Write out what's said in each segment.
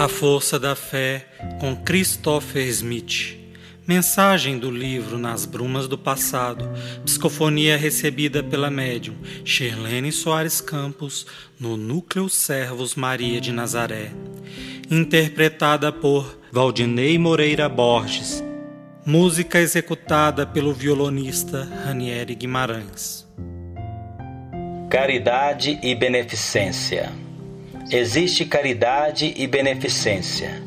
A Força da Fé com Christopher Smith. Mensagem do livro Nas Brumas do Passado. Psicofonia recebida pela médium Shirlene Soares Campos no Núcleo Servos Maria de Nazaré. Interpretada por Valdinei Moreira Borges. Música executada pelo violonista Ranieri Guimarães. Caridade e beneficência. Existe caridade e beneficência.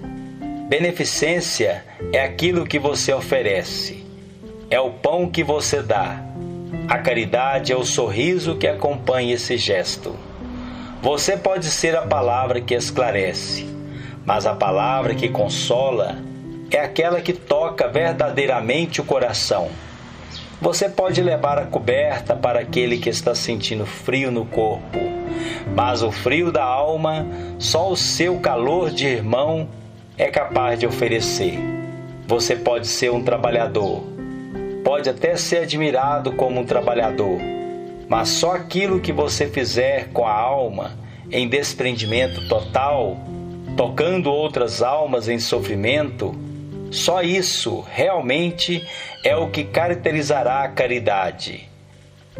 Beneficência é aquilo que você oferece, é o pão que você dá. A caridade é o sorriso que acompanha esse gesto. Você pode ser a palavra que esclarece, mas a palavra que consola é aquela que toca verdadeiramente o coração. Você pode levar a coberta para aquele que está sentindo frio no corpo, mas o frio da alma, só o seu calor de irmão é capaz de oferecer. Você pode ser um trabalhador, pode até ser admirado como um trabalhador, mas só aquilo que você fizer com a alma em desprendimento total, tocando outras almas em sofrimento, só isso realmente é o que caracterizará a caridade.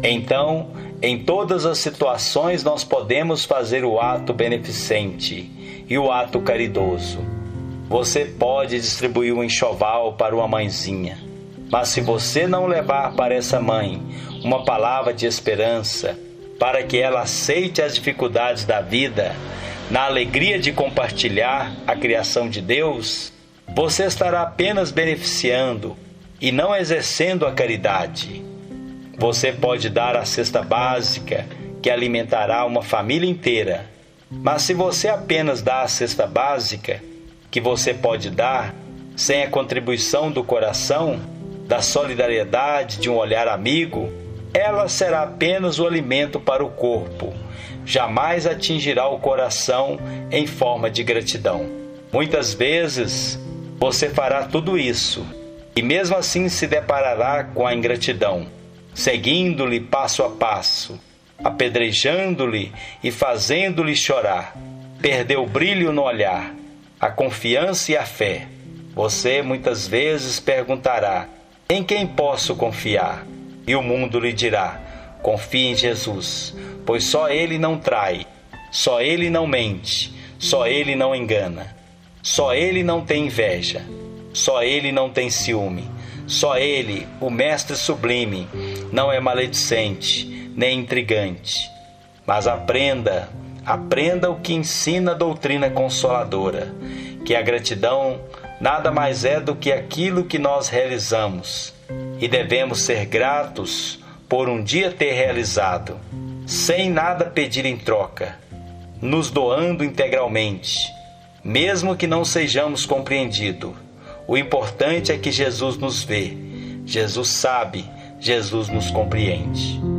Então, em todas as situações, nós podemos fazer o ato beneficente e o ato caridoso. Você pode distribuir um enxoval para uma mãezinha, mas se você não levar para essa mãe uma palavra de esperança, para que ela aceite as dificuldades da vida, na alegria de compartilhar a criação de Deus, você estará apenas beneficiando e não exercendo a caridade. Você pode dar a cesta básica que alimentará uma família inteira, mas se você apenas dá a cesta básica que você pode dar sem a contribuição do coração, da solidariedade, de um olhar amigo, ela será apenas o alimento para o corpo, jamais atingirá o coração em forma de gratidão. Muitas vezes você fará tudo isso e mesmo assim se deparará com a ingratidão, seguindo-lhe passo a passo, apedrejando-lhe e fazendo-lhe chorar. Perdeu o brilho no olhar, a confiança e a fé. Você muitas vezes perguntará: em quem posso confiar? E o mundo lhe dirá: confie em Jesus, pois só ele não trai, só ele não mente, só ele não engana. Só ele não tem inveja, só ele não tem ciúme, só ele, o Mestre sublime, não é maledicente nem intrigante. Mas aprenda, aprenda o que ensina a doutrina consoladora, que a gratidão nada mais é do que aquilo que nós realizamos, e devemos ser gratos por um dia ter realizado, sem nada pedir em troca, nos doando integralmente mesmo que não sejamos compreendidos. O importante é que Jesus nos vê, Jesus sabe, Jesus nos compreende.